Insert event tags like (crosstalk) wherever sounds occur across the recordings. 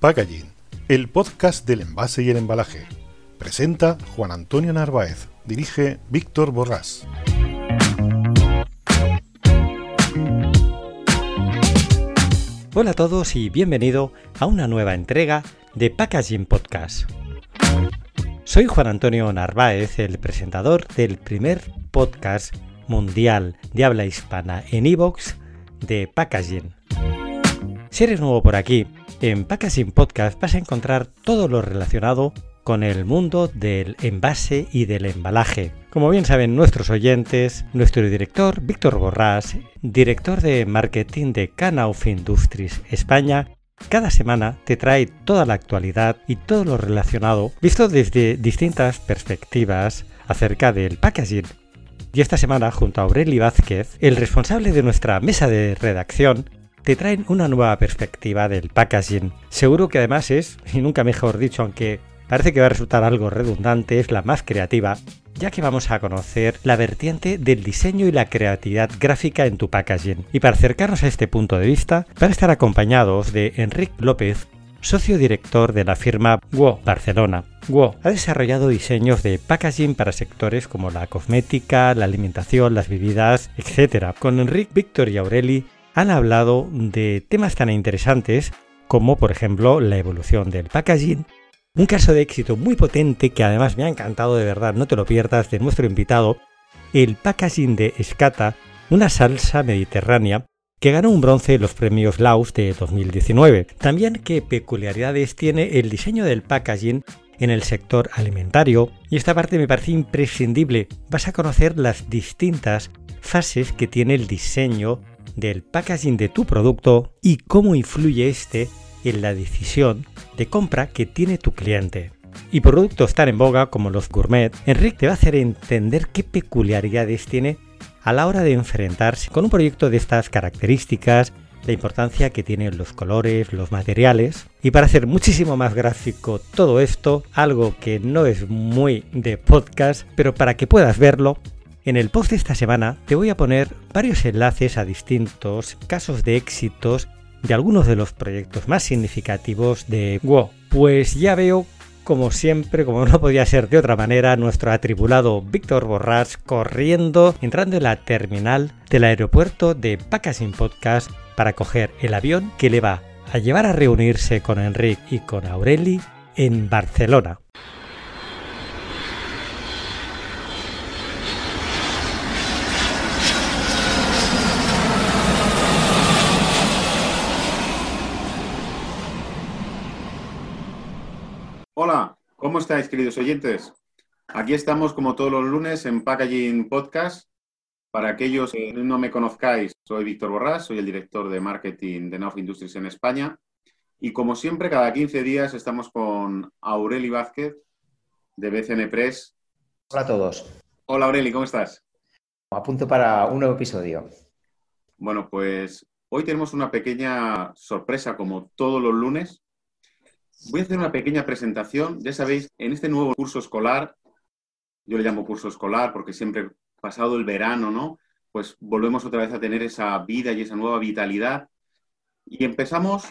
Packaging, el podcast del envase y el embalaje. Presenta Juan Antonio Narváez, dirige Víctor Borrás. Hola a todos y bienvenido a una nueva entrega de Packaging Podcast. Soy Juan Antonio Narváez, el presentador del primer podcast mundial de habla hispana en iVoox de Packaging. Si eres nuevo por aquí, en Packaging Podcast vas a encontrar todo lo relacionado con el mundo del envase y del embalaje. Como bien saben nuestros oyentes, nuestro director Víctor Borrás, director de marketing de Canauf Industries España, cada semana te trae toda la actualidad y todo lo relacionado, visto desde distintas perspectivas acerca del packaging. Y esta semana, junto a Aureli Vázquez, el responsable de nuestra mesa de redacción, te traen una nueva perspectiva del packaging. Seguro que además es, y nunca mejor dicho, aunque parece que va a resultar algo redundante, es la más creativa, ya que vamos a conocer la vertiente del diseño y la creatividad gráfica en tu packaging. Y para acercarnos a este punto de vista, van a estar acompañados de Enrique López, socio director de la firma WO Barcelona. WO ha desarrollado diseños de packaging para sectores como la cosmética, la alimentación, las bebidas, etc. Con Enrique, Víctor y Aureli han hablado de temas tan interesantes como por ejemplo la evolución del packaging, un caso de éxito muy potente que además me ha encantado de verdad, no te lo pierdas, de nuestro invitado, el packaging de Escata, una salsa mediterránea que ganó un bronce en los premios Laus de 2019. También qué peculiaridades tiene el diseño del packaging en el sector alimentario y esta parte me parece imprescindible. Vas a conocer las distintas fases que tiene el diseño del packaging de tu producto y cómo influye este en la decisión de compra que tiene tu cliente. Y productos tan en boga como los gourmet, Enrique te va a hacer entender qué peculiaridades tiene a la hora de enfrentarse con un proyecto de estas características, la importancia que tienen los colores, los materiales. Y para hacer muchísimo más gráfico todo esto, algo que no es muy de podcast, pero para que puedas verlo, en el post de esta semana te voy a poner varios enlaces a distintos casos de éxitos de algunos de los proyectos más significativos de WO. Pues ya veo, como siempre, como no podía ser de otra manera, nuestro atribulado Víctor Borrás corriendo, entrando en la terminal del aeropuerto de Packaging Podcast para coger el avión que le va a llevar a reunirse con Enrique y con Aureli en Barcelona. Hola, ¿cómo estáis, queridos oyentes? Aquí estamos como todos los lunes en Packaging Podcast. Para aquellos que no me conozcáis, soy Víctor Borrás, soy el director de marketing de Nauf Industries en España. Y como siempre, cada 15 días estamos con Aureli Vázquez de BCN Press. Hola a todos. Hola Aureli, ¿cómo estás? A punto para un nuevo episodio. Bueno, pues hoy tenemos una pequeña sorpresa como todos los lunes Voy a hacer una pequeña presentación. Ya sabéis, en este nuevo curso escolar, yo le llamo curso escolar porque siempre pasado el verano, ¿no? Pues volvemos otra vez a tener esa vida y esa nueva vitalidad. Y empezamos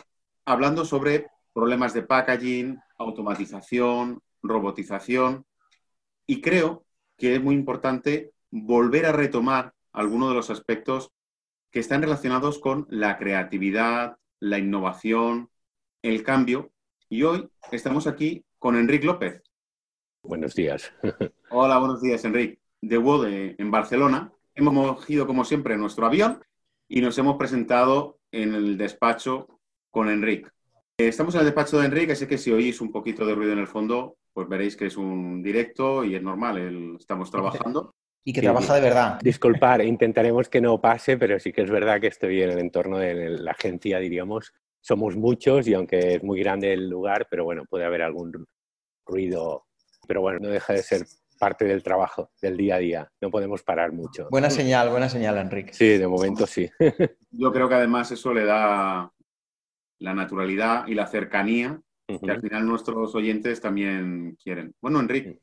hablando sobre problemas de packaging, automatización, robotización. Y creo que es muy importante volver a retomar algunos de los aspectos que están relacionados con la creatividad, la innovación, el cambio y hoy estamos aquí con Enrique López. Buenos días. (laughs) Hola, buenos días, Enrique. De WODE en Barcelona. Hemos cogido, como siempre, nuestro avión y nos hemos presentado en el despacho con Enrique. Estamos en el despacho de Enrique, así que si oís un poquito de ruido en el fondo, pues veréis que es un directo y es normal, estamos (laughs) trabajando. Y que trabaja de verdad. Disculpar, (laughs) intentaremos que no pase, pero sí que es verdad que estoy en el entorno de la agencia, diríamos, somos muchos y aunque es muy grande el lugar, pero bueno, puede haber algún ruido, pero bueno, no deja de ser parte del trabajo, del día a día. No podemos parar mucho. Buena señal, buena señal, Enrique. Sí, de momento sí. (laughs) Yo creo que además eso le da la naturalidad y la cercanía que al final nuestros oyentes también quieren. Bueno, Enrique,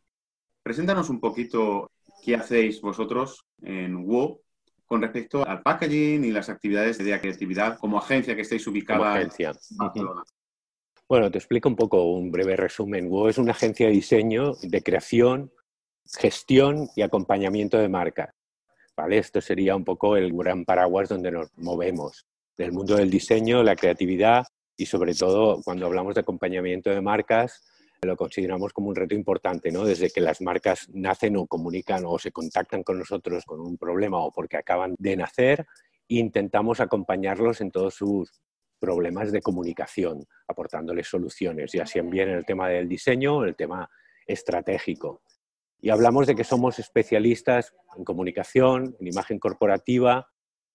preséntanos un poquito qué hacéis vosotros en WO con respecto al packaging y las actividades de creatividad como agencia que estáis ubicada en Barcelona. Bueno, te explico un poco un breve resumen. WOW es una agencia de diseño, de creación, gestión y acompañamiento de marca. ¿Vale? Esto sería un poco el gran paraguas donde nos movemos, del mundo del diseño, la creatividad y sobre todo cuando hablamos de acompañamiento de marcas, lo consideramos como un reto importante, ¿no? Desde que las marcas nacen o comunican o se contactan con nosotros con un problema o porque acaban de nacer, intentamos acompañarlos en todos sus problemas de comunicación, aportándoles soluciones, y así bien en el tema del diseño, el tema estratégico. Y hablamos de que somos especialistas en comunicación, en imagen corporativa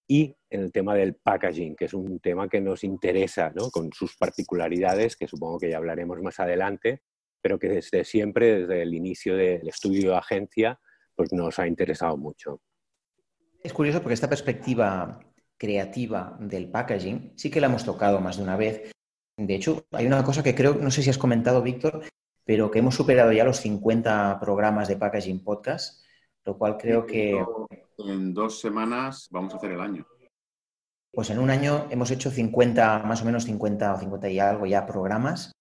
y en el tema del packaging, que es un tema que nos interesa, ¿no? con sus particularidades, que supongo que ya hablaremos más adelante, pero que desde siempre, desde el inicio del estudio de agencia, pues nos ha interesado mucho. Es curioso porque esta perspectiva creativa del packaging sí que la hemos tocado más de una vez. De hecho, hay una cosa que creo, no sé si has comentado, Víctor, pero que hemos superado ya los 50 programas de packaging podcast, lo cual creo que... En dos semanas vamos a hacer el año. Pues en un año hemos hecho 50, más o menos 50 o 50 y algo ya programas.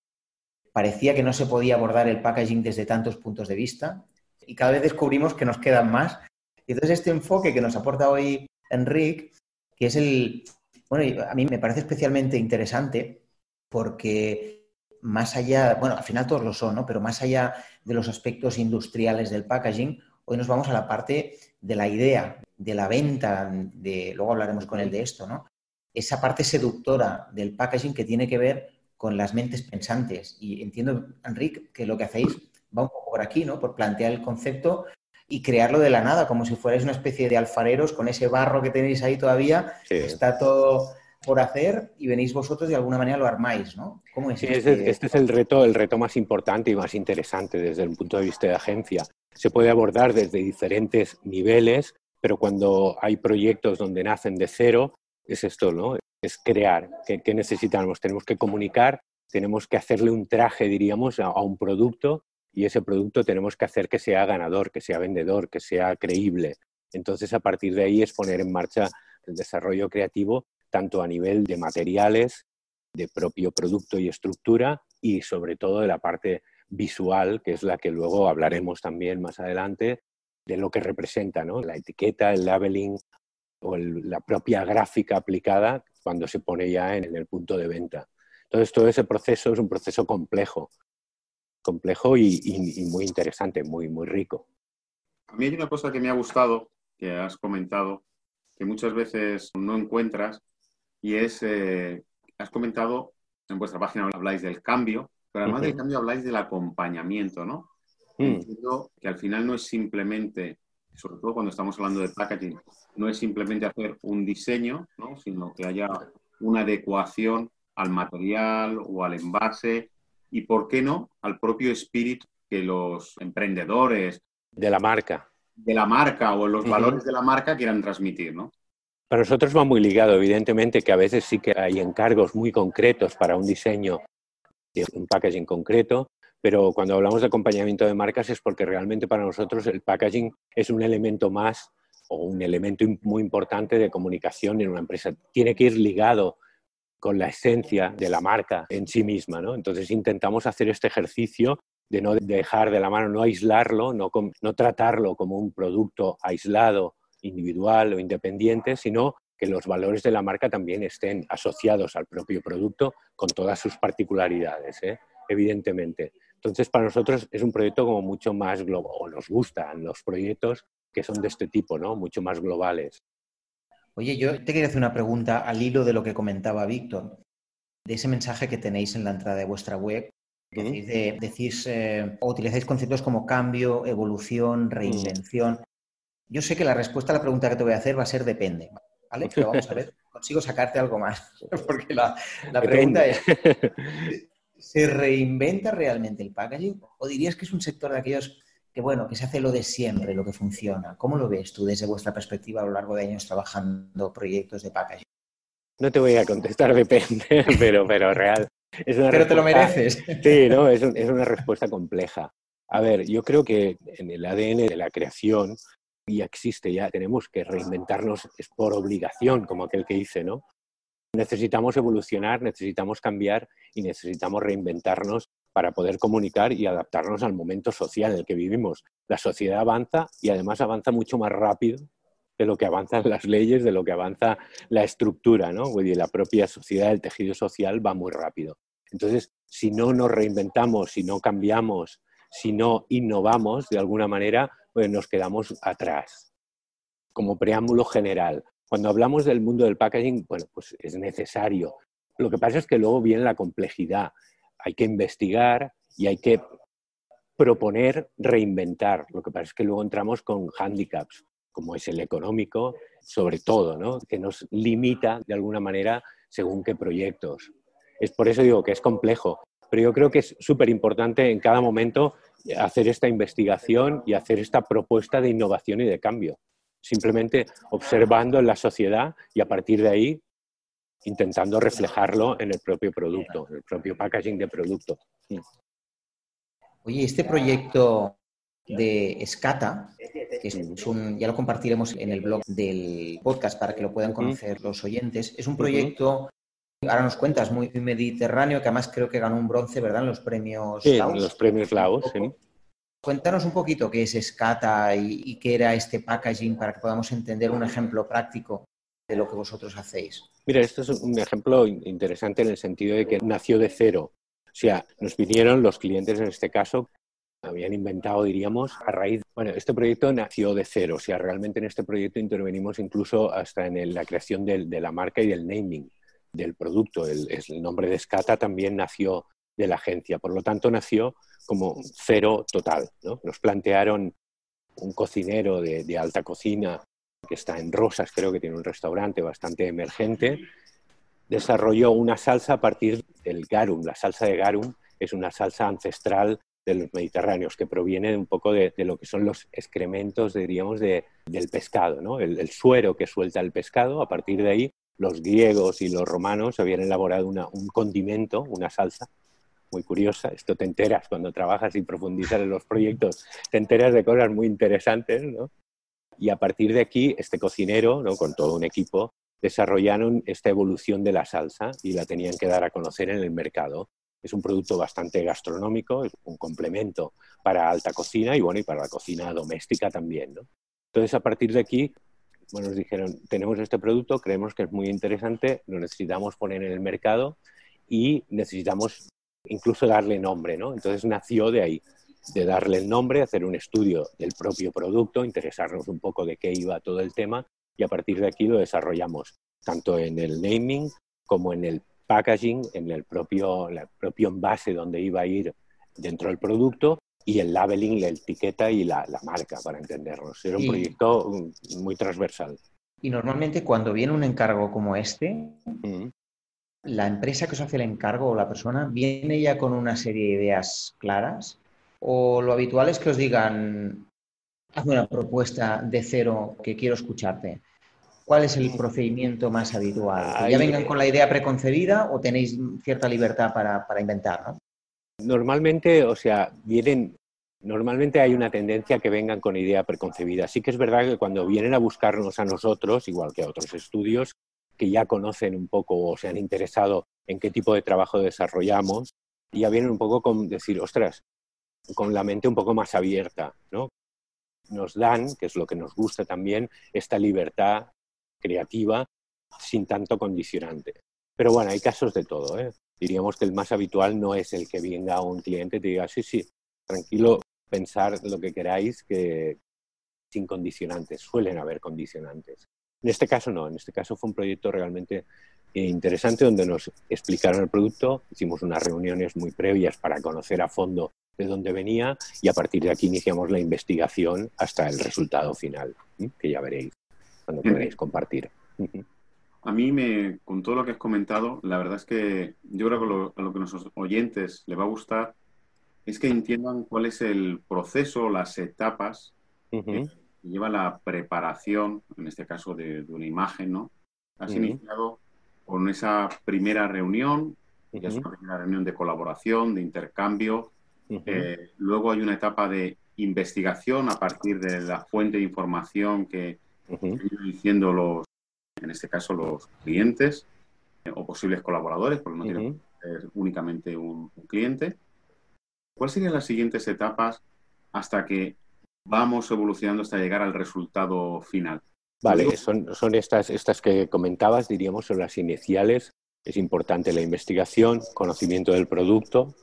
Parecía que no se podía abordar el packaging desde tantos puntos de vista y cada vez descubrimos que nos quedan más. Y entonces este enfoque que nos aporta hoy Enric, que es el... Bueno, a mí me parece especialmente interesante porque más allá, bueno, al final todos lo son, ¿no? Pero más allá de los aspectos industriales del packaging, hoy nos vamos a la parte de la idea, de la venta, de, luego hablaremos con él de esto, ¿no? Esa parte seductora del packaging que tiene que ver con las mentes pensantes. Y entiendo, Enrique, que lo que hacéis va un poco por aquí, ¿no? Por plantear el concepto y crearlo de la nada, como si fuerais una especie de alfareros con ese barro que tenéis ahí todavía. Está todo por hacer y venís vosotros de alguna manera lo armáis, ¿no? ¿Cómo es este, este, es el reto, el reto más importante y más interesante desde el punto de vista de agencia. Se puede abordar desde diferentes niveles, pero cuando hay proyectos donde nacen de cero, es esto, ¿no? Es crear. ¿Qué, necesitamos? Tenemos que comunicar, tenemos que hacerle un traje, diríamos, a, a un producto y ese producto tenemos que hacer que sea ganador, que sea vendedor, que sea creíble. Entonces, a partir de ahí es poner en marcha el desarrollo creativo tanto a nivel de materiales, de propio producto y estructura, y sobre todo de la parte visual, que es la que luego hablaremos también más adelante, de lo que representa ¿no? la etiqueta, el labeling o la propia gráfica aplicada cuando se pone ya en, el punto de venta. Entonces, todo ese proceso es un proceso complejo, complejo y, y, muy interesante, muy, muy rico. A mí hay una cosa que me ha gustado, que has comentado, que muchas veces no encuentras, y es, eh, has comentado, en vuestra página habláis del cambio, pero además del cambio habláis del acompañamiento, ¿no? Mm. Entiendo que al final no es simplemente, sobre todo cuando estamos hablando de packaging, no es simplemente hacer un diseño, ¿no? sino que haya una adecuación al material o al envase y, ¿por qué no?, al propio espíritu que los emprendedores de la marca de la marca o los valores de la marca quieran transmitir, ¿no? Para nosotros va muy ligado, evidentemente, que a veces sí que hay encargos muy concretos para un diseño de un packaging concreto, pero cuando hablamos de acompañamiento de marcas es porque realmente para nosotros el packaging es un elemento más o un elemento muy importante de comunicación en una empresa. Tiene que ir ligado con la esencia de la marca en sí misma. ¿no? Entonces intentamos hacer este ejercicio de no dejar de la mano, no aislarlo, no, no tratarlo como un producto aislado individual o independiente, sino que los valores de la marca también estén asociados al propio producto con todas sus particularidades, ¿eh? evidentemente. Entonces, para nosotros es un proyecto como mucho más global, o nos gustan los proyectos que son de este tipo, ¿no? Mucho más globales. Oye, yo te quería hacer una pregunta al hilo de lo que comentaba Víctor, de ese mensaje que tenéis en la entrada de vuestra web, que decís, eh, o utilizáis conceptos como cambio, evolución, reinvención. Yo sé que la respuesta a la pregunta que te voy a hacer va a ser depende, ¿vale? Pero vamos a ver, (laughs) consigo sacarte algo más. (laughs) Porque la, pregunta es, (laughs) ¿se reinventa realmente el packaging? ¿O dirías que es un sector de aquellos que, bueno, que se hace lo de siempre, lo que funciona? ¿Cómo lo ves tú desde vuestra perspectiva a lo largo de años trabajando proyectos de packaging? No te voy a contestar (laughs) depende, pero, pero real. pero te lo mereces. Sí, ¿no? Es, es una respuesta compleja. A ver, yo creo que en el ADN de la creación ya existe, ya tenemos que reinventarnos, es por obligación, como aquel que dice, ¿no? Necesitamos evolucionar, necesitamos cambiar y necesitamos reinventarnos para poder comunicar y adaptarnos al momento social en el que vivimos. La sociedad avanza y además avanza mucho más rápido de lo que avanzan las leyes, de lo que avanza la estructura, ¿no? la propia sociedad, el tejido social va muy rápido. Entonces, si no nos reinventamos, si no cambiamos, si no innovamos de alguna manera, pues nos quedamos atrás. Como preámbulo general, cuando hablamos del mundo del packaging, bueno, pues es necesario. Lo que pasa es que luego viene la complejidad. Hay que investigar y hay que proponer reinventar. Lo que pasa es que luego entramos con handicaps, como es el económico, sobre todo, ¿no? que nos limita de alguna manera según qué proyectos. Es por eso digo que es complejo, pero yo creo que es súper importante en cada momento hacer esta investigación y hacer esta propuesta de innovación y de cambio. Simplemente observando en la sociedad y a partir de ahí intentando reflejarlo en el propio producto, en el propio packaging de producto. Oye, este proyecto de Escata, que es un, ya lo compartiremos en el blog del podcast para que lo puedan conocer los oyentes, es un proyecto, ahora nos cuentas, muy mediterráneo, que además creo que ganó un bronce, ¿verdad? En los premios sí, en los premios Laos, sí. Cuéntanos un poquito qué es Escata y, y qué era este packaging para que podamos entender un ejemplo práctico de lo que vosotros hacéis. Mira, esto es un ejemplo interesante en el sentido de que nació de cero. O sea, nos vinieron los clientes en este caso habían inventado, diríamos, a raíz. Bueno, este proyecto nació de cero, o sea, realmente en este proyecto intervenimos incluso hasta en la creación de la marca y del naming del producto. El, nombre de Scata también nació de la agencia, por lo tanto nació como cero total. ¿no? Nos plantearon un cocinero de, de alta cocina que está en Rosas, creo que tiene un restaurante bastante emergente, desarrolló una salsa a partir del garum. La salsa de garum es una salsa ancestral de los mediterráneos, que proviene un poco de, lo que son los excrementos, diríamos, del pescado, ¿no? El, suero que suelta el pescado, a partir de ahí los griegos y los romanos habían elaborado un condimento, una salsa, muy curiosa. Esto te enteras cuando trabajas y profundizas en los proyectos, te enteras de cosas muy interesantes, ¿no? Y a partir de aquí, este cocinero, ¿no? con todo un equipo, desarrollaron esta evolución de la salsa y la tenían que dar a conocer en el mercado es un producto bastante gastronómico, es un complemento para alta cocina y bueno, y para la cocina doméstica también, ¿no? Entonces, a partir de aquí, bueno, nos dijeron, tenemos este producto, creemos que es muy interesante, lo necesitamos poner en el mercado y necesitamos incluso darle nombre, ¿no? Entonces nació de ahí, de darle el nombre, hacer un estudio del propio producto, interesarnos un poco de qué iba todo el tema y a partir de aquí lo desarrollamos, tanto en el naming como en el packaging, en el propio, el propio envase donde iba a ir dentro del producto y el labeling, la etiqueta y la, marca, para entendernos. Era un proyecto mm, muy transversal. Y normalmente cuando viene un encargo como este, la empresa que os hace el encargo o la persona viene ya con una serie de ideas claras o lo habitual es que os digan, hazme una propuesta de cero que quiero escucharte. ¿Cuál es el procedimiento más habitual? ¿Ya vengan con la idea preconcebida o tenéis cierta libertad para, inventar? ¿no? Normalmente, o sea, vienen Normalmente hay una tendencia que vengan con idea preconcebida. Sí que es verdad que cuando vienen a buscarnos a nosotros, igual que a otros estudios, que ya conocen un poco o se han interesado en qué tipo de trabajo desarrollamos, ya vienen un poco con decir, ostras, con la mente un poco más abierta, ¿no? Nos dan, que es lo que nos gusta también, esta libertad creativa sin tanto condicionante. Pero bueno, hay casos de todo. ¿eh? Diríamos que el más habitual no es el que venga un cliente y te diga, sí, sí, tranquilo, pensar lo que queráis, que sin condicionantes. Suelen haber condicionantes. En este caso no, en este caso fue un proyecto realmente interesante donde nos explicaron el producto, hicimos unas reuniones muy previas para conocer a fondo de dónde venía y a partir de aquí iniciamos la investigación hasta el resultado final, que ya veréis cuando queréis compartir. A mí, me, con todo lo que has comentado, la verdad es que yo creo que lo, a lo que a nuestros oyentes les va a gustar es que entiendan cuál es el proceso, las etapas lleva la preparación, en este caso de, una imagen, ¿no? Has iniciado con esa primera reunión, ya es una primera reunión de colaboración, de intercambio. Eh, luego hay una etapa de investigación a partir de la fuente de información que, diciendo los, en este caso los clientes. o posibles colaboradores, porque no tiene que ser únicamente un, cliente. ¿Cuáles serían las siguientes etapas hasta que vamos evolucionando hasta llegar al resultado final? Vale, son, son estas, estas que comentabas, diríamos, son las iniciales. Es importante la investigación, conocimiento del producto,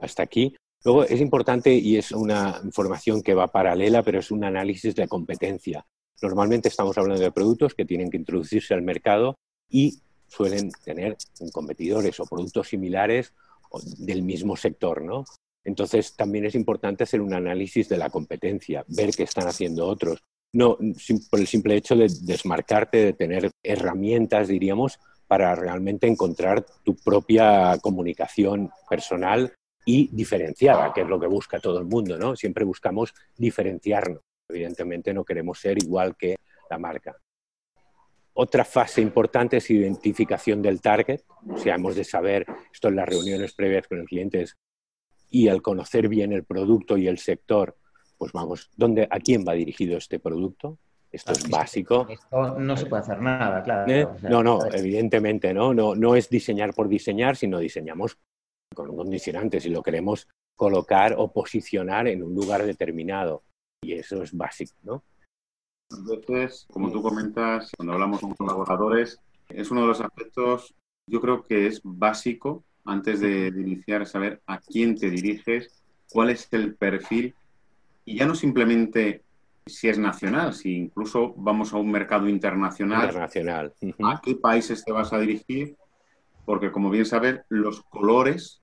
hasta aquí. Luego es importante y es una información que va paralela, pero es un análisis de competencia. Normalmente estamos hablando de productos que tienen que introducirse al mercado y suelen tener competidores o productos similares del mismo sector, ¿no? Entonces también es importante hacer un análisis de la competencia, ver qué están haciendo otros. No por el simple hecho de desmarcarte, de tener herramientas, diríamos, para realmente encontrar tu propia comunicación personal y diferenciada, que es lo que busca todo el mundo, ¿no? Siempre buscamos diferenciarnos. Evidentemente no queremos ser igual que la marca. Otra fase importante es identificación del target, o hemos de saber, esto en las reuniones previas con el cliente y al conocer bien el producto y el sector, pues vamos, ¿dónde, ¿a quién va dirigido este producto? Esto es básico. Esto no se puede hacer nada, claro. ¿Eh? no, no, evidentemente, ¿no? ¿no? No es diseñar por diseñar, sino diseñamos con un condicionante si lo queremos colocar o posicionar en un lugar determinado. Y eso es básico, ¿no? A veces, como tú comentas, cuando hablamos con colaboradores, es uno de los aspectos, yo creo que es básico antes de, iniciar, saber a quién te diriges, cuál es el perfil, y ya no simplemente si es nacional, si incluso vamos a un mercado internacional, internacional. a qué países te vas a dirigir, porque como bien sabes, los colores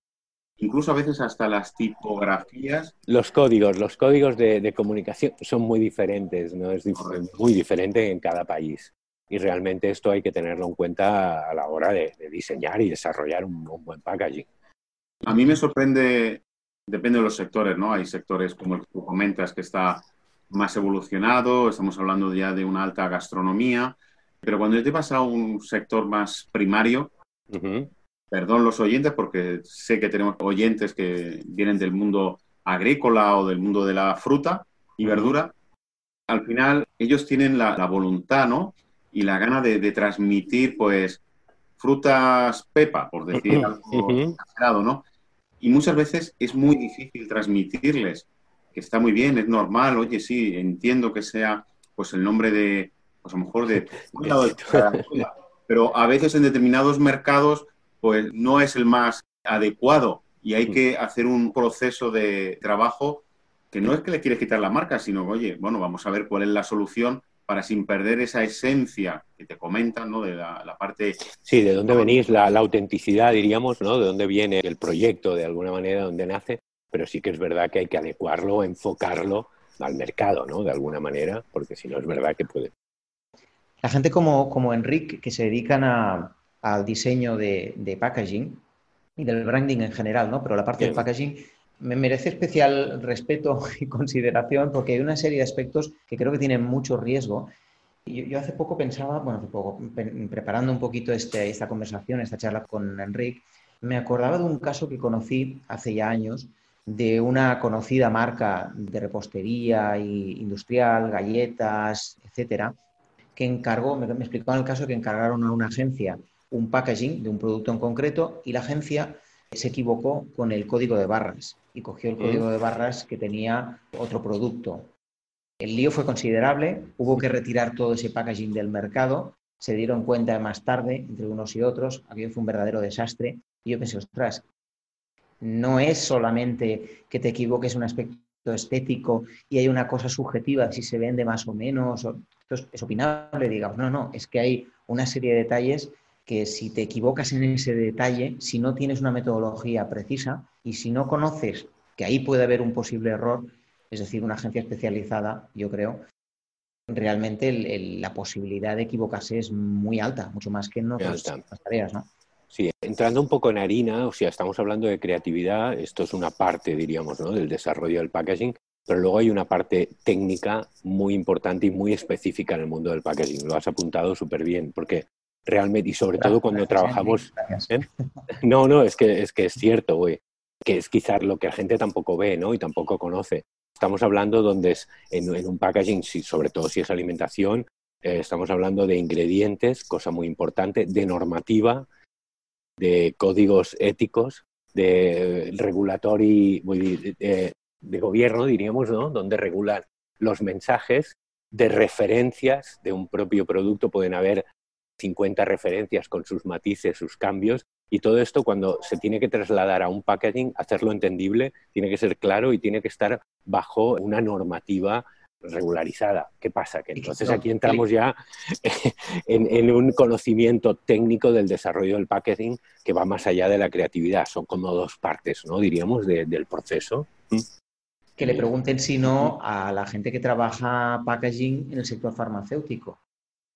incluso a veces hasta las tipografías. Los códigos, los códigos de, comunicación son muy diferentes, ¿no? Es muy diferente en cada país. Y realmente esto hay que tenerlo en cuenta a la hora de, diseñar y desarrollar un, buen packaging. A mí me sorprende, depende de los sectores, ¿no? Hay sectores como el que tú comentas que está más evolucionado, estamos hablando ya de una alta gastronomía, pero cuando te vas a un sector más primario, perdón los oyentes, porque sé que tenemos oyentes que vienen del mundo agrícola o del mundo de la fruta y verdura, al final ellos tienen la, voluntad, ¿no? Y la gana de, transmitir, pues, frutas pepa, por decir algo ¿no? Y muchas veces es muy difícil transmitirles, que está muy bien, es normal, oye, sí, entiendo que sea, pues, el nombre de, pues, a lo mejor de... (laughs) pero a veces en determinados mercados pues no es el más adecuado y hay mm. que hacer un proceso de trabajo que no es que le quieres quitar la marca, sino, oye, bueno, vamos a ver cuál es la solución para sin perder esa esencia que te comentan, ¿no? De la, parte... Sí, de dónde venís, la, autenticidad, diríamos, ¿no? De dónde viene el proyecto, de alguna manera, de dónde nace, pero sí que es verdad que hay que adecuarlo, enfocarlo al mercado, ¿no? De alguna manera, porque si no es verdad que puede... La gente como, como Enrique, que se dedican a, al diseño de, packaging y del branding en general, ¿no? Pero la parte del packaging me merece especial respeto (laughs) y consideración porque hay una serie de aspectos que creo que tienen mucho riesgo. Y yo, hace poco pensaba, bueno, hace poco, preparando un poquito este, esta conversación, esta charla con Enrique, me acordaba de un caso que conocí hace ya años de una conocida marca de repostería industrial, galletas, etcétera, que encargó, me, me explicó en el caso que encargaron a una agencia un packaging de un producto en concreto y la agencia se equivocó con el código de barras y cogió el código de barras que tenía otro producto. El lío fue considerable, hubo que retirar todo ese packaging del mercado, se dieron cuenta más tarde, entre unos y otros, aquello fue un verdadero desastre y yo pensé, ostras, no es solamente que te equivoques en un aspecto estético y hay una cosa subjetiva, si se vende más o menos, esto es opinable, digamos, no, no, es que hay una serie de detalles que si te equivocas en ese detalle, si no tienes una metodología precisa y si no conoces que ahí puede haber un posible error, es decir, una agencia especializada, yo creo, realmente la posibilidad de equivocarse es muy alta, mucho más que en otras, tareas, ¿no? Sí, entrando un poco en harina, o sea, estamos hablando de creatividad, esto es una parte, diríamos, ¿no? del desarrollo del packaging, pero luego hay una parte técnica muy importante y muy específica en el mundo del packaging. Lo has apuntado súper bien, porque realmente, y sobre todo cuando trabajamos... ¿eh? (laughs) No, no, es que, es que es cierto, güey, que es quizás lo que la gente tampoco ve, ¿no? Y tampoco conoce. Estamos hablando donde es en, un packaging, sobre todo si es alimentación, eh, estamos hablando de ingredientes, cosa muy importante, de normativa, de códigos éticos, de regulatory, de, de gobierno, diríamos, ¿no? donde regulan los mensajes de referencias de un propio producto. Pueden haber 50 referencias con sus matices, sus cambios, y todo esto cuando se tiene que trasladar a un packaging, hacerlo entendible, tiene que ser claro y tiene que estar bajo una normativa regularizada. ¿Qué pasa? Que entonces aquí entramos ya en, un conocimiento técnico del desarrollo del packaging que va más allá de la creatividad. Son como dos partes, ¿no? Diríamos, del proceso. Que le pregunten si no a la gente que trabaja packaging en el sector farmacéutico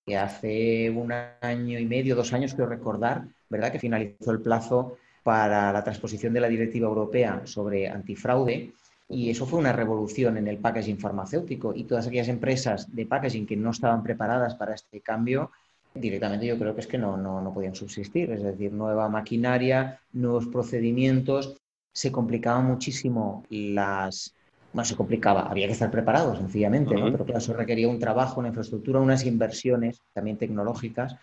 que hace un año y medio, dos años, quiero recordar, ¿verdad?, que finalizó el plazo para la transposición de la Directiva Europea sobre antifraude. Y eso fue una revolución en el packaging farmacéutico. Y todas aquellas empresas de packaging que no estaban preparadas para este cambio, directamente yo creo que es que no, no, no podían subsistir. Es decir, nueva maquinaria, nuevos procedimientos. Se complicaban muchísimo las, más se complicaba. Había que estar preparado, sencillamente, ¿no? Pero claro, eso requería un trabajo, una infraestructura, unas inversiones también tecnológicas.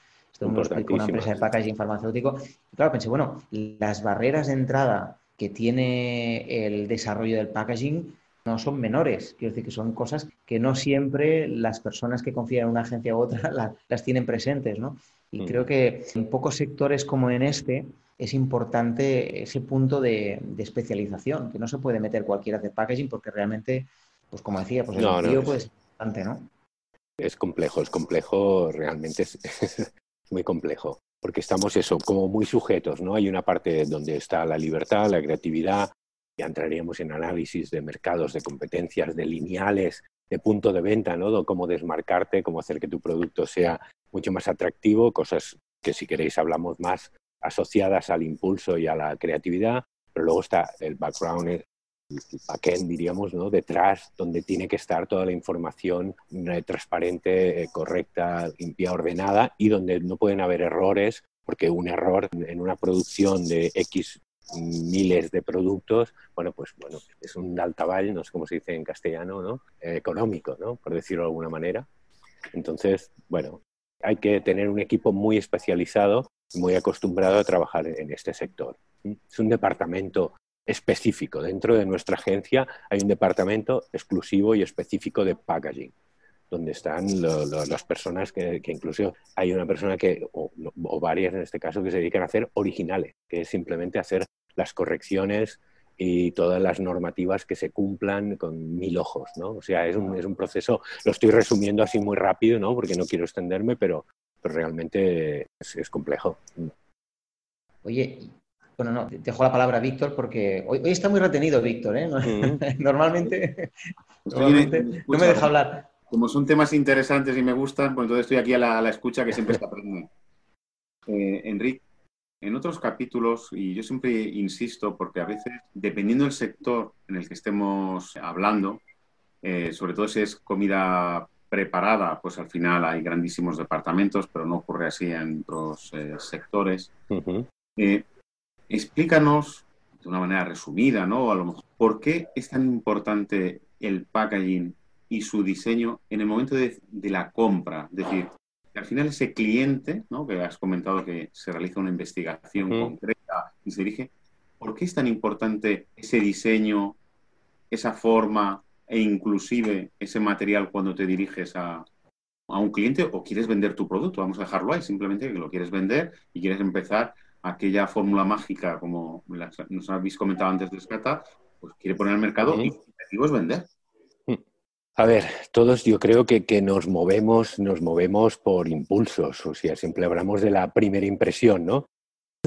Lo una empresa de packaging farmacéutico. Y claro, pensé, bueno, las barreras de entrada que tiene el desarrollo del packaging no son menores. Quiero decir que son cosas que no siempre las personas que confían en una agencia u otra (laughs) las, tienen presentes, ¿no? Y mm. creo que en pocos sectores como en este, es importante ese punto de, especialización, que no se puede meter cualquiera de packaging porque realmente, pues como decía, pues el no, no, pues, es bastante, ¿no? Es complejo, es complejo, realmente es, (laughs) muy complejo, porque estamos eso, como muy sujetos, ¿no? Hay una parte donde está la libertad, la creatividad, ya entraríamos en análisis de mercados, de competencias, de lineales, de punto de venta, ¿no? Cómo desmarcarte, cómo hacer que tu producto sea mucho más atractivo, cosas que si queréis hablamos más asociadas al impulso y a la creatividad, pero luego está el background, backend, diríamos, ¿no? detrás, donde tiene que estar toda la información eh, transparente, eh, correcta, limpia, ordenada y donde no pueden haber errores, porque un error en una producción de X miles de productos, bueno, pues bueno, es un daltaval, no sé cómo se dice en castellano, ¿no? Eh, económico, ¿no? Por decirlo de alguna manera. Entonces, bueno, hay que tener un equipo muy especializado muy acostumbrado a trabajar en este sector. Es un departamento específico. Dentro de nuestra agencia hay un departamento exclusivo y específico de packaging, donde están las personas que, incluso hay una persona que, o, varias en este caso, que se dedican a hacer originales, que es simplemente hacer las correcciones y todas las normativas que se cumplan con mil ojos, ¿no? O sea, es un, es un proceso, lo estoy resumiendo así muy rápido, ¿no? Porque no quiero extenderme, pero, pero realmente es, complejo. Oye, bueno, no, te dejo la palabra a Víctor porque hoy, está muy retenido Víctor, ¿eh? (laughs) normalmente, no me deja hablar. Como son temas interesantes y me gustan, pues entonces estoy aquí a la, escucha que siempre está aprendiendo. (laughs) Eh, Enrique, en otros capítulos, y yo siempre insisto, porque a veces, dependiendo del sector en el que estemos hablando, eh, sobre todo si es comida preparada, pues al final hay grandísimos departamentos, pero no ocurre así en otros eh, sectores. Eh, explícanos de una manera resumida, ¿no? A lo mejor, ¿por qué es tan importante el packaging y su diseño en el momento de, la compra? Es decir, al final ese cliente, ¿no? Que has comentado que se realiza una investigación concreta y se dirige, ¿por qué es tan importante ese diseño, esa forma, e inclusive ese material cuando te diriges a, un cliente o quieres vender tu producto, vamos a dejarlo ahí, simplemente que lo quieres vender y quieres empezar aquella fórmula mágica como nos habéis comentado antes de Scata, pues quiere poner al mercado y el objetivo es vender. A ver, todos yo creo que, que, nos movemos, nos movemos por impulsos, o sea, siempre hablamos de la primera impresión, ¿no?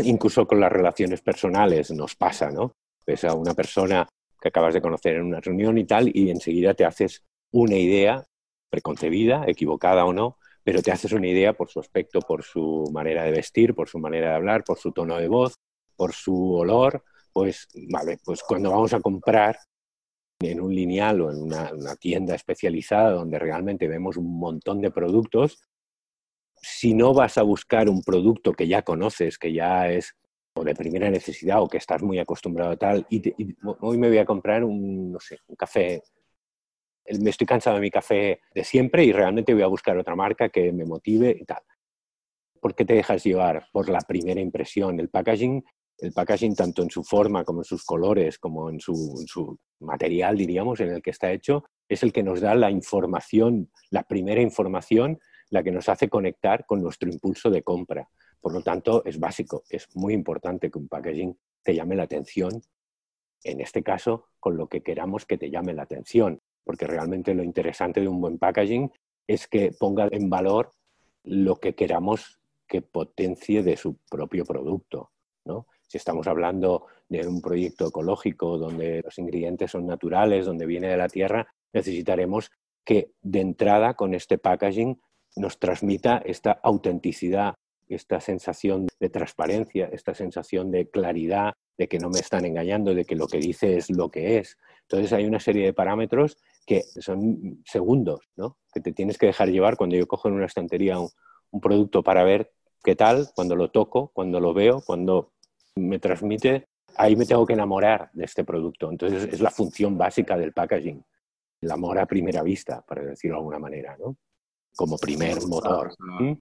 Incluso con las relaciones personales nos pasa, ¿no? Ves a una persona que acabas de conocer en una reunión y tal, y enseguida te haces una idea preconcebida, equivocada o no, pero te haces una idea por su aspecto, por su manera de vestir, por su manera de hablar, por su tono de voz, por su olor, pues vale, pues cuando vamos a comprar en un lineal o en una, tienda especializada donde realmente vemos un montón de productos, si no vas a buscar un producto que ya conoces, que ya es de primera necesidad o que estás muy acostumbrado a tal y, hoy me voy a comprar un, no sé, un café. Me estoy cansado de mi café de siempre y realmente voy a buscar otra marca que me motive y tal. ¿por qué te dejas llevar? Por la primera impresión. El packaging, el packaging tanto en su forma como en sus colores, como en su, material, diríamos, en el que está hecho, es el que nos da la información, la primera información, la que nos hace conectar con nuestro impulso de compra. Por lo tanto, es básico, es muy importante que un packaging te llame la atención, en este caso, con lo que queramos que te llame la atención, porque realmente lo interesante de un buen packaging es que ponga en valor lo que queramos que potencie de su propio producto. Si estamos hablando de un proyecto ecológico donde los ingredientes son naturales, donde viene de la tierra, necesitaremos que de entrada con este packaging nos transmita esta autenticidad, esta sensación de transparencia, esta sensación de claridad, de que no me están engañando, de que lo que dice es lo que es. Entonces hay una serie de parámetros que son segundos, ¿no? que te tienes que dejar llevar cuando yo cojo en una estantería un, producto para ver qué tal, cuando lo toco, cuando lo veo, cuando me transmite, ahí me tengo que enamorar de este producto. Entonces es la función básica del packaging, el amor a primera vista, para decirlo de alguna manera, ¿no? como primer motor. ¿Mm?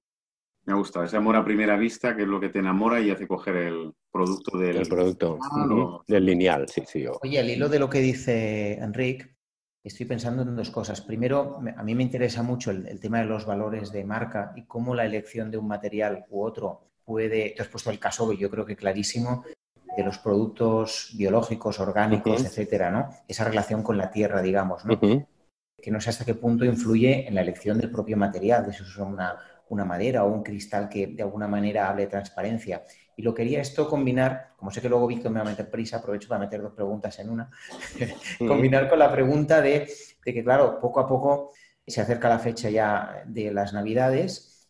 Me gusta ese amor a primera vista, que es lo que te enamora y hace coger el producto del... El producto del lineal, sí, sí. Oye, al hilo de lo que dice Enrique, estoy pensando en dos cosas. Primero, a mí me interesa mucho el, tema de los valores de marca y cómo la elección de un material u otro puede... Te has puesto el caso, yo creo que clarísimo, de los productos biológicos, orgánicos, etcétera, ¿no? Esa relación con la tierra, digamos, ¿no? Que no sé hasta qué punto influye en la elección del propio material, de si es una, una madera o un cristal que de alguna manera hable de transparencia. Y lo quería esto combinar, como sé que luego Víctor me va a meter prisa, aprovecho para meter dos preguntas en una, (laughs) combinar con la pregunta de, que, claro, poco a poco se acerca la fecha ya de las Navidades.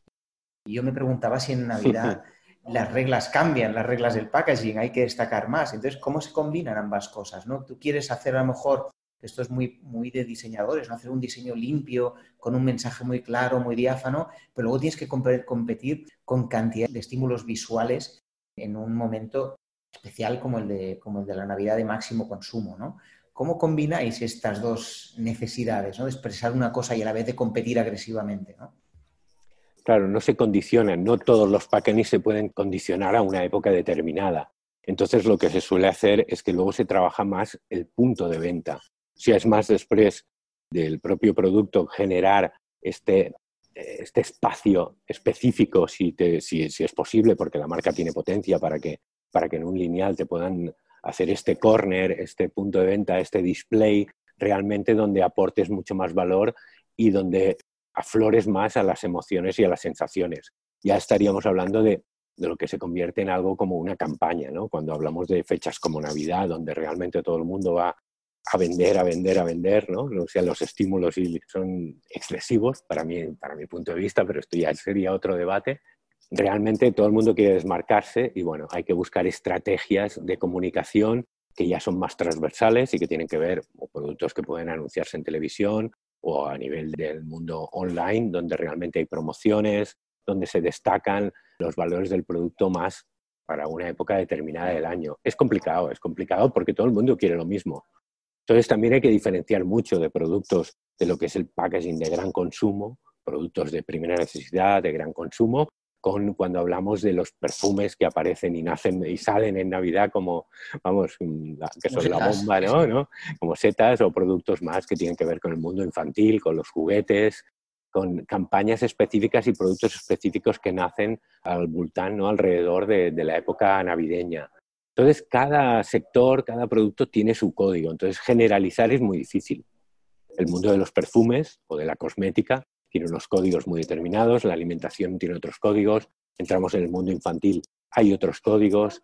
Y yo me preguntaba si en Navidad (laughs) las reglas cambian, las reglas del packaging, hay que destacar más. Entonces, ¿cómo se combinan ambas cosas? ¿no? Tú quieres hacer a lo mejor esto es muy, muy de diseñadores, ¿no? hacer un diseño limpio, con un mensaje muy claro, muy diáfano, pero luego tienes que competir con cantidad de estímulos visuales en un momento especial como el de, como el de la Navidad de máximo consumo, ¿no? ¿Cómo combináis estas dos necesidades, ¿no? de expresar una cosa y a la vez de competir agresivamente? Claro, no se condicionan, no todos los packaging se pueden condicionar a una época determinada. Entonces lo que se suele hacer es que luego se trabaja más el punto de venta. Si es más después del propio producto generar este este espacio específico, si, es posible, porque la marca tiene potencia para que, para que en un lineal te puedan hacer este corner, este punto de venta, este display, realmente donde aportes mucho más valor y donde aflores más a las emociones y a las sensaciones. Ya estaríamos hablando de, de lo que se convierte en algo como una campaña, ¿no? Cuando hablamos de fechas como Navidad, donde realmente todo el mundo va a vender, a vender, a vender, ¿no? O sea, los estímulos son excesivos para mí, para mi punto de vista, pero esto ya sería otro debate. Realmente todo el mundo quiere desmarcarse y bueno, hay que buscar estrategias de comunicación que ya son más transversales y que tienen que ver con productos que pueden anunciarse en televisión o a nivel del mundo online, donde realmente hay promociones, donde se destacan los valores del producto más para una época determinada del año. Es complicado, es complicado porque todo el mundo quiere lo mismo. Entonces también hay que diferenciar mucho de productos de lo que es el packaging de gran consumo, productos de primera necesidad, de gran consumo, con cuando hablamos de los perfumes que aparecen y nacen y salen en Navidad como, vamos, que son la bomba, ¿no? Como setas o productos más que tienen que ver con el mundo infantil, con los juguetes, con campañas específicas y productos específicos que nacen al bultán, ¿no? Alrededor de la época navideña. Entonces, cada sector, cada producto tiene su código. Entonces, generalizar es muy difícil. El mundo de los perfumes o de la cosmética tiene unos códigos muy determinados, la alimentación tiene otros códigos, entramos en el mundo infantil, hay otros códigos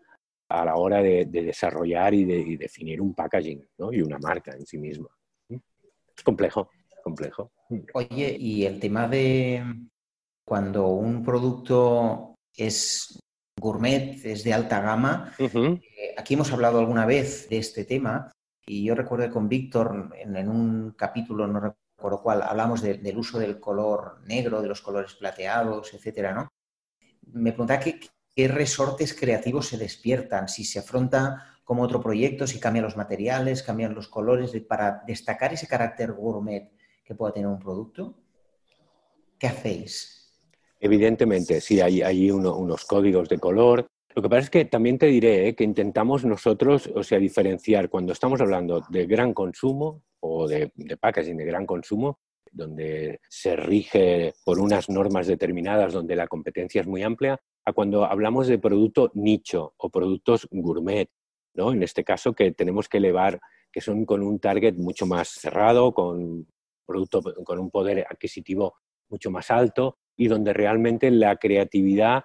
a la hora de, desarrollar y de definir un packaging y una marca en sí misma. Es complejo, complejo. Oye, y el tema de cuando un producto es gourmet, es de alta gama. Eh, aquí hemos hablado alguna vez de este tema y yo recuerdo con Víctor en, un capítulo, no recuerdo cuál, hablamos del uso del color negro, de los colores plateados, etcétera, ¿no? Me preguntaba qué, qué resortes creativos se despiertan, si se afronta como otro proyecto, si cambian los materiales, cambian los colores, para destacar ese carácter gourmet que pueda tener un producto. ¿Qué hacéis? Evidentemente, sí, hay, unos códigos de color. Lo que pasa es que también te diré ¿eh? que intentamos nosotros, o sea, diferenciar cuando estamos hablando de gran consumo o de, de packaging de gran consumo, donde se rige por unas normas determinadas, donde la competencia es muy amplia, a cuando hablamos de producto nicho o productos gourmet, ¿no? En este caso que tenemos que elevar, que son con un target mucho más cerrado, con producto con un poder adquisitivo mucho más alto y donde realmente la creatividad,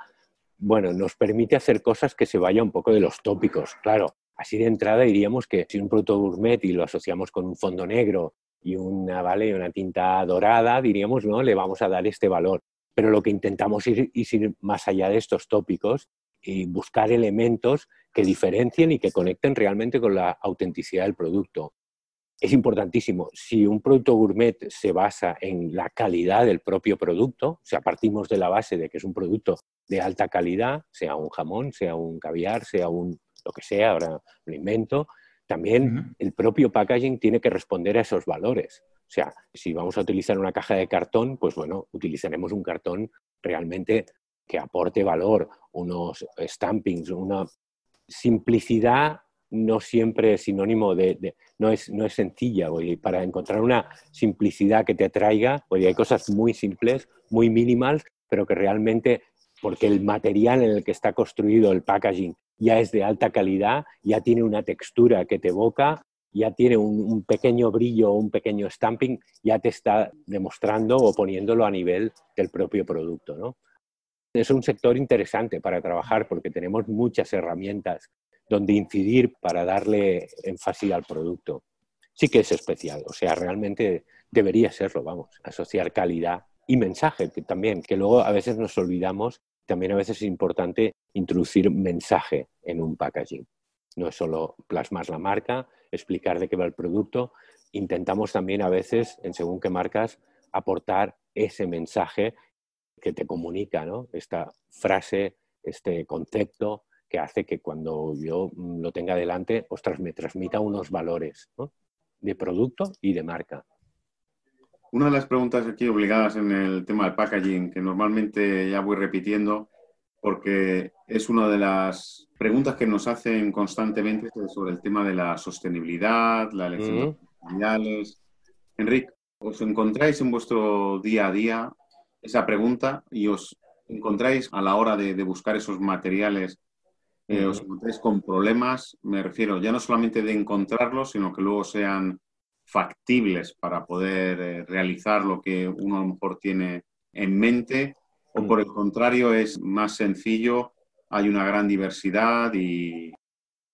bueno, nos permite hacer cosas que se vayan un poco de los tópicos. Claro, así de entrada diríamos que si un producto gourmet y lo asociamos con un fondo negro y una, ¿vale? una tinta dorada, diríamos, no, le vamos a dar este valor. Pero lo que intentamos es ir más allá de estos tópicos y buscar elementos que diferencien y que conecten realmente con la autenticidad del producto es importantísimo. Si un producto gourmet se basa en la calidad del propio producto, o sea, partimos de la base de que es un producto de alta calidad, sea un jamón, sea un caviar, sea un lo que sea, ahora lo invento, también el propio packaging tiene que responder a esos valores. O sea, si vamos a utilizar una caja de cartón, pues bueno, utilizaremos un cartón realmente que aporte valor, unos stampings, una simplicidad no siempre es sinónimo de, no, es, no es sencilla. para encontrar una simplicidad que te atraiga, hay cosas muy simples, muy mínimas, pero que realmente, porque el material en el que está construido el packaging ya es de alta calidad, ya tiene una textura que te evoca, ya tiene un, un pequeño brillo, un pequeño stamping, ya te está demostrando o poniéndolo a nivel del propio producto. ¿no? Es un sector interesante para trabajar porque tenemos muchas herramientas donde incidir para darle énfasis al producto. Sí que es especial, o sea, realmente debería serlo, vamos, asociar calidad y mensaje que también, que luego a veces nos olvidamos, también a veces es importante introducir mensaje en un packaging. No es solo plasmar la marca, explicar de qué va el producto, intentamos también a veces, en según qué marcas, aportar ese mensaje que te comunica, ¿no? Esta frase, este concepto, que hace que cuando yo mm, lo tenga delante, ostras, me transmita unos valores de producto y de marca. Una de las preguntas aquí obligadas en el tema del packaging, que normalmente ya voy repitiendo, porque es una de las preguntas que nos hacen constantemente sobre el tema de la sostenibilidad, la elección de materiales. Enrique, ¿os encontráis en vuestro día a día esa pregunta y os encontráis a la hora de buscar esos materiales eh, os encontráis con problemas, me refiero ya no solamente de encontrarlos, sino que luego sean factibles para poder eh, realizar lo que uno a lo mejor tiene en mente, o por el contrario es más sencillo, hay una gran diversidad y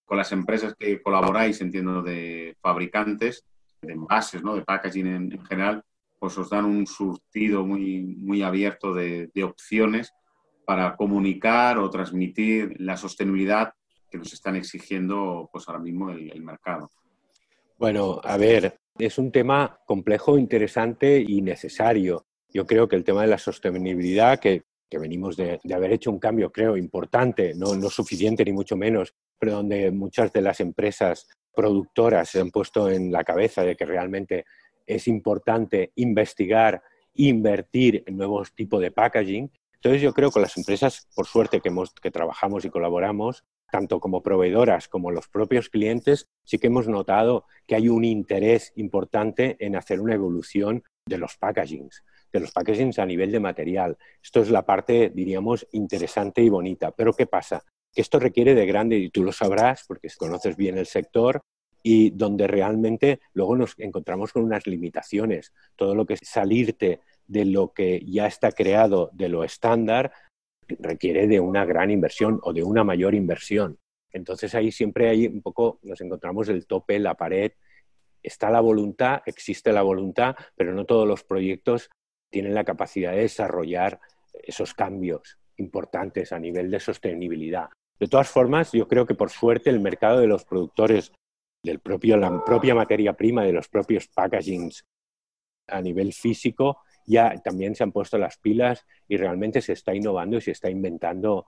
con las empresas que colaboráis, entiendo, de fabricantes, de envases, ¿no? de packaging en, general, pues os dan un surtido muy, muy abierto de, de opciones para comunicar o transmitir la sostenibilidad que nos están exigiendo pues ahora mismo el, mercado. Bueno, a ver, es un tema complejo, interesante y necesario. Yo creo que el tema de la sostenibilidad, que, venimos de, haber hecho un cambio, creo, importante, no, no suficiente ni mucho menos, pero donde muchas de las empresas productoras se han puesto en la cabeza de que realmente es importante investigar, invertir en nuevos tipos de packaging entonces yo creo que las empresas, por suerte que, trabajamos y colaboramos, tanto como proveedoras como los propios clientes, sí que hemos notado que hay un interés importante en hacer una evolución de los packagings, de los packagings a nivel de material. Esto es la parte, diríamos, interesante y bonita. Pero ¿qué pasa? Que esto requiere de grande, y tú lo sabrás porque conoces bien el sector, y donde realmente luego nos encontramos con unas limitaciones. Todo lo que es salirte de lo que ya está creado, de lo estándar, requiere de una gran inversión o de una mayor inversión. Entonces ahí siempre hay un poco, nos encontramos el tope, la pared, está la voluntad, existe la voluntad, pero no todos los proyectos tienen la capacidad de desarrollar esos cambios importantes a nivel de sostenibilidad. De todas formas, yo creo que por suerte el mercado de los productores propio, la propia materia prima, de los propios packagings a nivel físico, ya también se han puesto las pilas y realmente se está innovando y se está inventando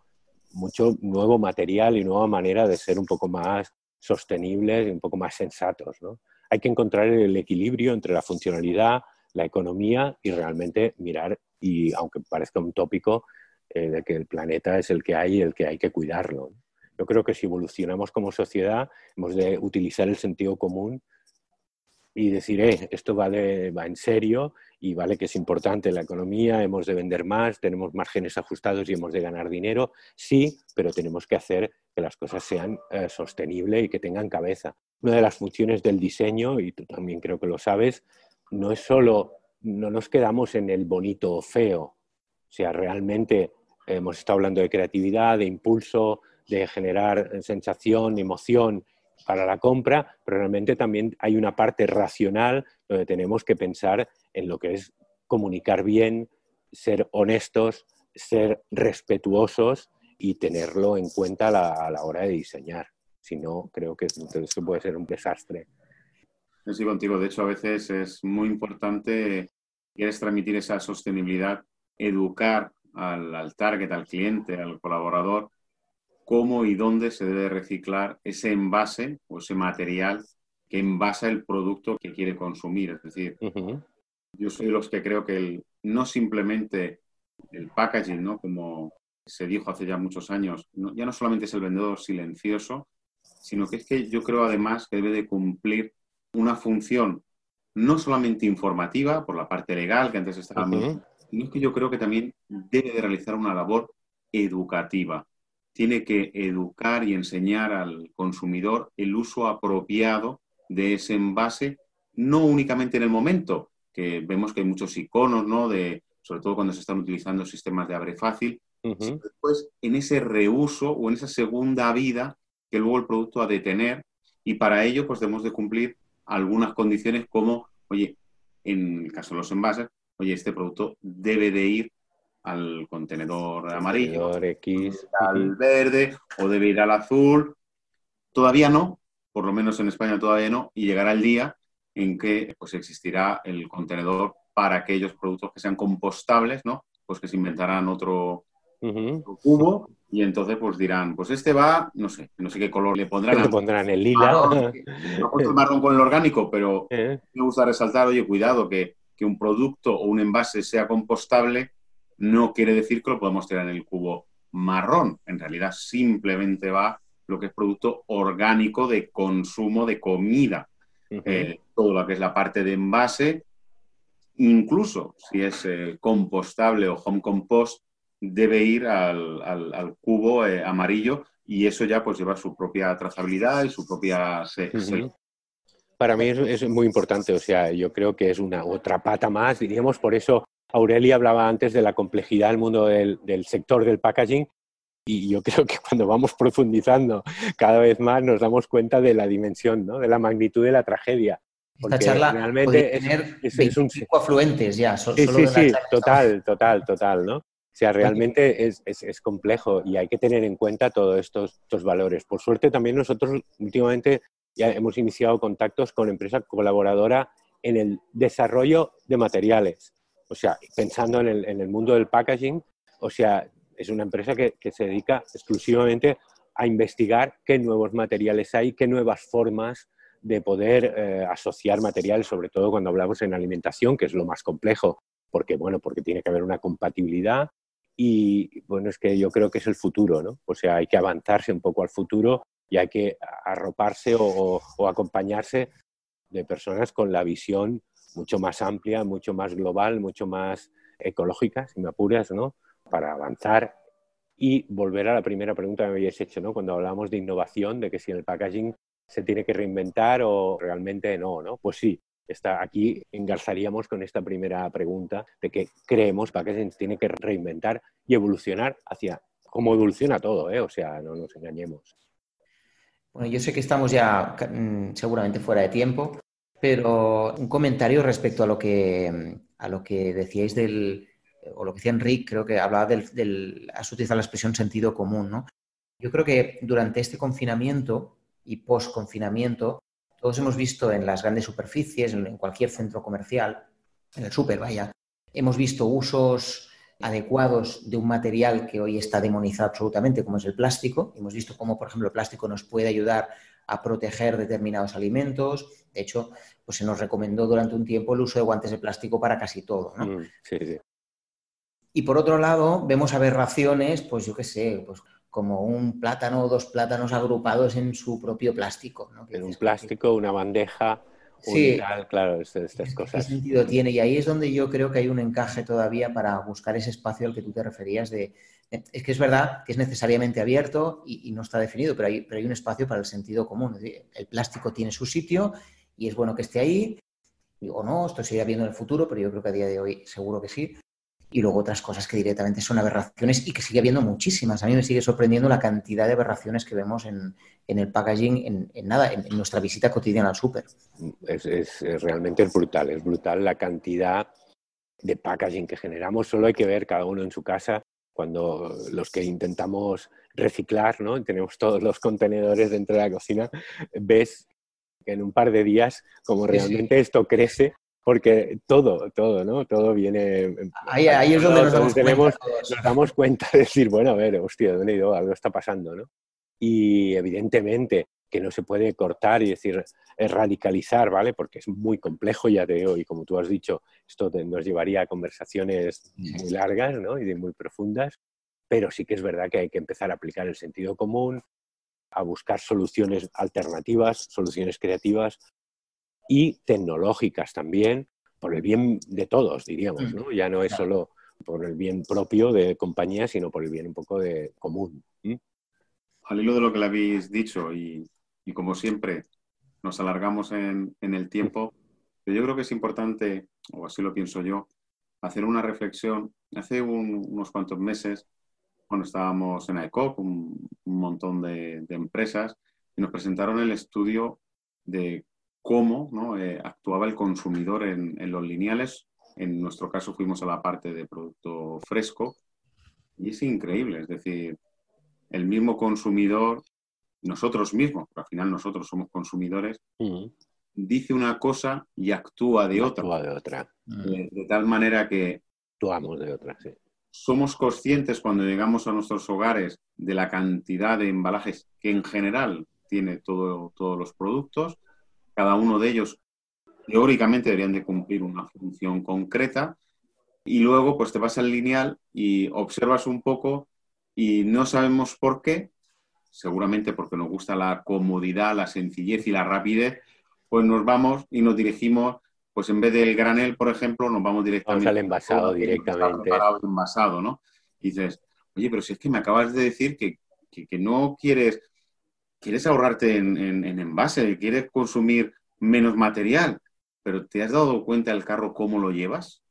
mucho nuevo material y nueva manera de ser un poco más sostenibles y un poco más sensatos. ¿no? Hay que encontrar el equilibrio entre la funcionalidad, la economía y realmente mirar y aunque parezca un tópico, eh, de que el planeta es el que hay y el que hay que cuidarlo. Yo creo que si evolucionamos como sociedad, hemos de utilizar el sentido común y decir, eh, esto va, en serio y vale que es importante la economía, hemos de vender más, tenemos márgenes ajustados y hemos de ganar dinero, sí, pero tenemos que hacer que las cosas sean eh, sostenibles y que tengan cabeza. Una de las funciones del diseño, y tú también creo que lo sabes, no es solo, no nos quedamos en el bonito o feo, o sea, realmente hemos estado hablando de creatividad, de impulso, de generar sensación, emoción para la compra, pero realmente también hay una parte racional donde tenemos que pensar en lo que es comunicar bien, ser honestos, ser respetuosos y tenerlo en cuenta a la, hora de diseñar. Si no, creo que esto puede ser un desastre. Sí, contigo. De hecho, a veces es muy importante, quieres transmitir esa sostenibilidad, educar al, al target, al cliente, al colaborador, cómo y dónde se debe reciclar ese envase o ese material que envasa el producto que quiere consumir. Es decir, yo soy de los que creo que el, no simplemente el packaging, ¿no? como se dijo hace ya muchos años, ya no solamente es el vendedor silencioso, sino que es que yo creo además que debe de cumplir una función no solamente informativa por la parte legal que antes estaba, sino que yo creo que también debe de realizar una labor educativa tiene que educar y enseñar al consumidor el uso apropiado de ese envase, no únicamente en el momento, que vemos que hay muchos iconos, ¿no? De, sobre todo cuando se están utilizando sistemas de abre fácil, sino después en ese reuso o en esa segunda vida que luego el producto ha de tener y para ello pues debemos de cumplir algunas condiciones como, oye, en el caso de los envases, oye, este producto debe de ir al contenedor amarillo, X. al verde o debe ir al azul. Todavía no, por lo menos en España todavía no, y llegará el día en que pues, existirá el contenedor para aquellos productos que sean compostables, ¿no? Pues que se inventarán otro, cubo y entonces pues dirán, pues este va, no sé, no sé qué color le pondrán. Le pondrán el lila. no (laughs) el marrón con el orgánico, pero eh. me gusta resaltar, oye, cuidado, que, que un producto o un envase sea compostable no quiere decir que lo podemos tirar en el cubo marrón. En realidad simplemente va lo que es producto orgánico de consumo de comida. Eh, todo lo que es la parte de envase, incluso si es eh, compostable o home compost, debe ir al, cubo eh, amarillo y eso ya pues lleva su propia trazabilidad y su propia... Para mí es, es, muy importante, o sea, yo creo que es una otra pata más, diríamos, por eso Aurelia hablaba antes de la complejidad del mundo del, sector del packaging y yo (laughs) creo que cuando vamos profundizando cada vez más nos damos cuenta de la dimensión, ¿no? de la magnitud de la tragedia. Esta charla realmente tener es, un... afluentes ya. sí, sí, sí, total, total, total, ¿no? O sea, realmente es, es, complejo y hay que tener en cuenta todos estos, estos valores. Por suerte también nosotros últimamente ya hemos iniciado contactos con empresa colaboradora en el desarrollo de materiales. O sea, pensando en el, mundo del packaging, o sea, es una empresa que, se dedica exclusivamente a investigar qué nuevos materiales hay, qué nuevas formas de poder eh, asociar materiales, sobre todo cuando hablamos en alimentación, que es lo más complejo, porque, bueno, porque tiene que haber una compatibilidad y, bueno, es que yo creo que es el futuro, ¿no? O sea, hay que avanzarse un poco al futuro y hay que arroparse o acompañarse de personas con la visión mucho más amplia, mucho más global, mucho más ecológica, si me apuras, ¿no? Para avanzar y volver a la primera pregunta que me habías hecho, ¿no? Cuando hablábamos de innovación, de que si el packaging se tiene que reinventar o realmente no, ¿no? Pues sí, está aquí engarzaríamos con esta primera pregunta de que creemos que packaging tiene que reinventar y evolucionar hacia cómo evoluciona todo, ¿eh? O sea, no nos engañemos. Bueno, yo sé que estamos ya mm, seguramente fuera de tiempo, pero un comentario respecto a lo que, a lo que decíais del, o lo que decía Enrique, creo que hablaba del, has utilizado la expresión sentido común, ¿no? Yo creo que durante este confinamiento y post-confinamiento, todos hemos visto en las grandes superficies, en cualquier centro comercial, en el súper, vaya, hemos visto usos adecuados de un material que hoy está demonizado absolutamente, como es el plástico. Hemos visto cómo, por ejemplo, el plástico nos puede ayudar a proteger determinados alimentos. De hecho, pues se nos recomendó durante un tiempo el uso de guantes de plástico para casi todo. ¿no? Mm, Y por otro lado, vemos aberraciones, pues yo qué sé, pues como un plátano o dos plátanos agrupados en su propio plástico. ¿no? En un plástico, una bandeja, Sí. tal, claro, estas, estas ¿Qué cosas. sentido tiene? Y ahí es donde yo creo que hay un encaje todavía para buscar ese espacio al que tú te referías de... Es que es verdad que es necesariamente abierto y, no está definido, pero hay, pero hay un espacio para el sentido común. El plástico tiene su sitio y es bueno que esté ahí. O no, esto se irá viendo en el futuro, pero yo creo que a día de hoy seguro que sí. Y luego otras cosas que directamente son aberraciones y que sigue habiendo muchísimas. A mí me sigue sorprendiendo la cantidad de aberraciones que vemos en, en el packaging, en, nada, en, nuestra visita cotidiana al súper. Es- es realmente brutal, es brutal la cantidad de packaging que generamos. Solo hay que ver cada uno en su casa cuando los que intentamos reciclar, ¿no? Tenemos todos los contenedores dentro de la cocina, ves que en un par de días como sí. realmente esto crece porque todo, todo, ¿no? Todo viene... Ahí, ahí es donde nos damos tenemos, cuenta nos damos cuenta de decir, bueno, a ver, hostia, ¿dónde he ido? Algo está pasando, ¿no? Y evidentemente que no se puede cortar y decir, radicalizar, ¿vale? Porque es muy complejo, ya te digo, y como tú has dicho, esto te- nos llevaría a conversaciones muy largas, ¿no? Y de muy profundas, pero sí que es verdad que hay que empezar a aplicar el sentido común, a buscar soluciones alternativas, soluciones creativas y tecnológicas también, por el bien de todos, diríamos, ¿no? Ya no es solo por el bien propio de compañía, sino por el bien un poco de común. Al hilo de lo que le habéis dicho y, y como siempre nos alargamos en, el tiempo, pero yo creo que es importante, o así lo pienso yo, hacer una reflexión. Hace un- unos cuantos meses, cuando estábamos en ICOP, un, un montón de, empresas, y nos presentaron el estudio de cómo eh, actuaba el consumidor en, en los lineales. En nuestro caso fuimos a la parte de producto fresco y es increíble, es decir, el mismo consumidor, nosotros mismos, porque al final nosotros somos consumidores, Mm. dice una cosa y actúa de otra. Actúa de otra. De, de tal manera que Actuamos de otra, sí. somos conscientes cuando llegamos a nuestros hogares de la cantidad de embalajes que en general tiene todo, todos los productos. Cada uno de ellos teóricamente deberían de cumplir una función concreta. Y luego pues te vas al lineal y observas un poco y no sabemos por qué, seguramente porque nos gusta la comodidad, la sencillez y la rapidez, pues nos vamos y nos dirigimos, pues en vez del granel, por ejemplo, nos vamos directamente al envasado directamente. envasado, ¿no? Y dices, oye, pero si es que me acabas de decir que, que- que no quieres, quieres ahorrarte en, en- en envase, quieres consumir menos material, pero ¿te has dado cuenta el carro cómo lo llevas?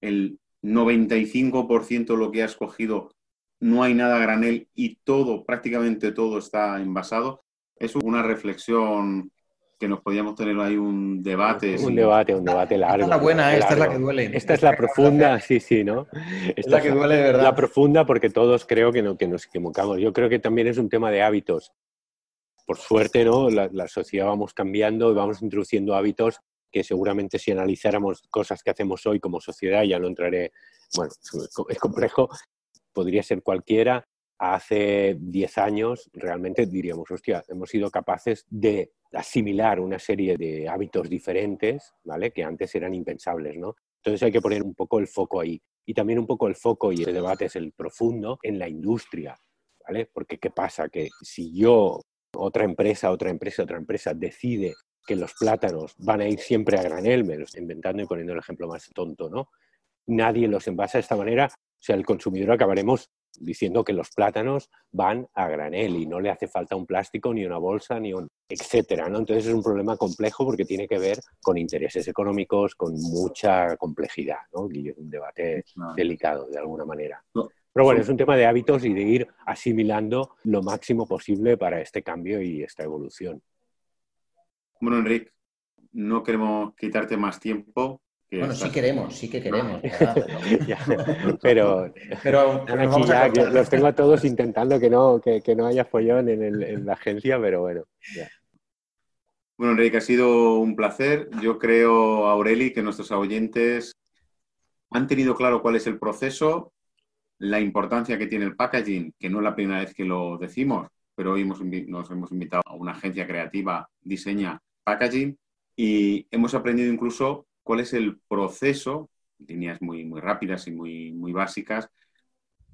El 95% de lo que has cogido no hay nada a granel y todo, prácticamente todo está envasado. Es una reflexión que nos podíamos tener ahí un debate. Un debate, un debate largo. Esta es la buena, esta es la que duele. Esta es la profunda, sí, sí, ¿no? Es Esta la que duele de verdad. La profunda porque todos creo que, no, que nos equivocamos. Yo creo que también es un tema de hábitos. Por suerte, ¿no? La, la sociedad vamos cambiando y vamos introduciendo hábitos que seguramente si analizáramos cosas que hacemos hoy como sociedad, ya no entraré, bueno, es complejo, podría ser cualquiera. Hace 10 años realmente diríamos, hostia, hemos sido capaces de asimilar una serie de hábitos diferentes, ¿vale? Que antes eran impensables, ¿no? Entonces hay que poner un poco el foco ahí. Y también un poco el foco, y el debate es el profundo, en la industria, ¿vale? Porque ¿qué pasa? Que si yo, otra empresa, otra empresa, otra empresa decide que los plátanos van a ir siempre a granel, me lo estoy inventando y poniendo el ejemplo más tonto, ¿no? Nadie los envasa de esta manera, o sea, el consumidor acabaremos diciendo que los plátanos van a granel y no le hace falta un plástico, ni una bolsa, ni un etcétera, ¿no? Entonces es un problema complejo porque tiene que ver con intereses económicos, con mucha complejidad, ¿no? Y es un debate delicado de alguna manera. No. Pero bueno, es un tema de hábitos y de ir asimilando lo máximo posible para este cambio y esta evolución. Bueno, Enrique, no queremos quitarte más tiempo. Que Bueno, sí queremos, sí que queremos. (laughs) Pero, pero aquí ya que los tengo a todos intentando que no, que, que no haya follón en, el- en la agencia, pero bueno. ya. Bueno, Enrique, ha sido un placer. Yo creo, Aureli, que nuestros oyentes han tenido claro cuál es el proceso, la importancia que tiene el packaging, que no es la primera vez que lo decimos, pero hoy hemos nos hemos invitado a una agencia creativa, diseña packaging, y hemos aprendido incluso cuál es el proceso líneas muy, muy rápidas y muy, muy básicas,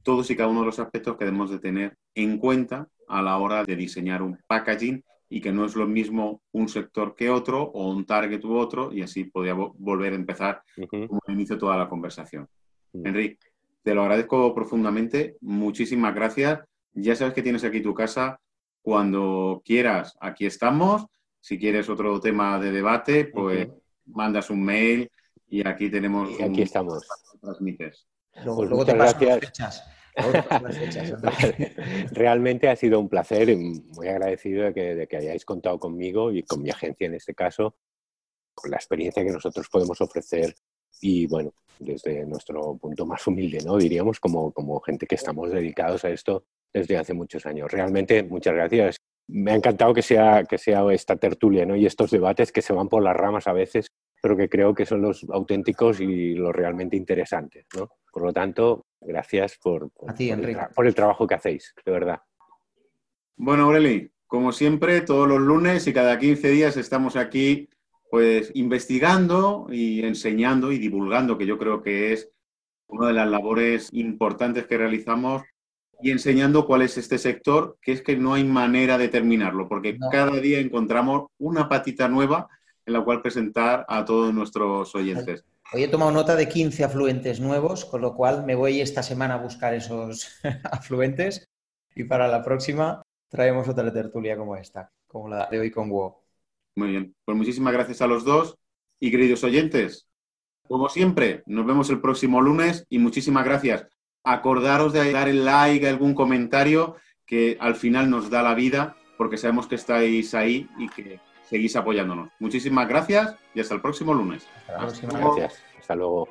todos y cada uno de los aspectos que debemos de tener en cuenta a la hora de diseñar un packaging y que no es lo mismo un sector que otro o un target u otro y así podría volver a empezar como inicio toda la conversación. Enrique, te lo agradezco profundamente, muchísimas gracias. Ya sabes que tienes aquí tu casa cuando quieras, aquí estamos. Si quieres otro tema de debate, pues mandas un mail y aquí tenemos. Y aquí estamos. Transmites. Luego, pues te gracias. (laughs) Realmente ha sido un placer y muy agradecido de que, de que, hayáis contado conmigo y con mi agencia en este caso, con la experiencia que nosotros podemos ofrecer y bueno, desde nuestro punto más humilde, ¿no? Diríamos como, como gente que estamos dedicados a esto desde hace muchos años. Realmente, muchas gracias. Me ha encantado que sea, que sea esta tertulia ¿no? y estos debates que se van por las ramas a veces, pero que creo que son los auténticos y los realmente interesantes. ¿no? Por lo tanto, gracias por, por, el, trabajo que hacéis, de verdad. Bueno, Aureli, como siempre, todos los lunes y cada 15 días estamos aquí pues investigando y enseñando y divulgando, que yo creo que es una de las labores importantes que realizamos y enseñando cuál es este sector, que es que no hay manera de terminarlo, porque cada día encontramos una patita nueva en la cual presentar a todos nuestros oyentes. Hoy he tomado nota de 15 afluentes nuevos, con lo cual me voy esta semana a buscar esos (laughs) afluentes y para la próxima traemos otra tertulia como esta, como la de hoy con WoW. Muy bien, pues muchísimas gracias a los dos y queridos oyentes. Como siempre, nos vemos el próximo lunes y muchísimas gracias. Acordaros de dar el like, algún comentario que al final nos da la vida porque sabemos que estáis ahí y que seguís apoyándonos. Muchísimas gracias y hasta el próximo lunes. Hasta Gracias. Hasta luego.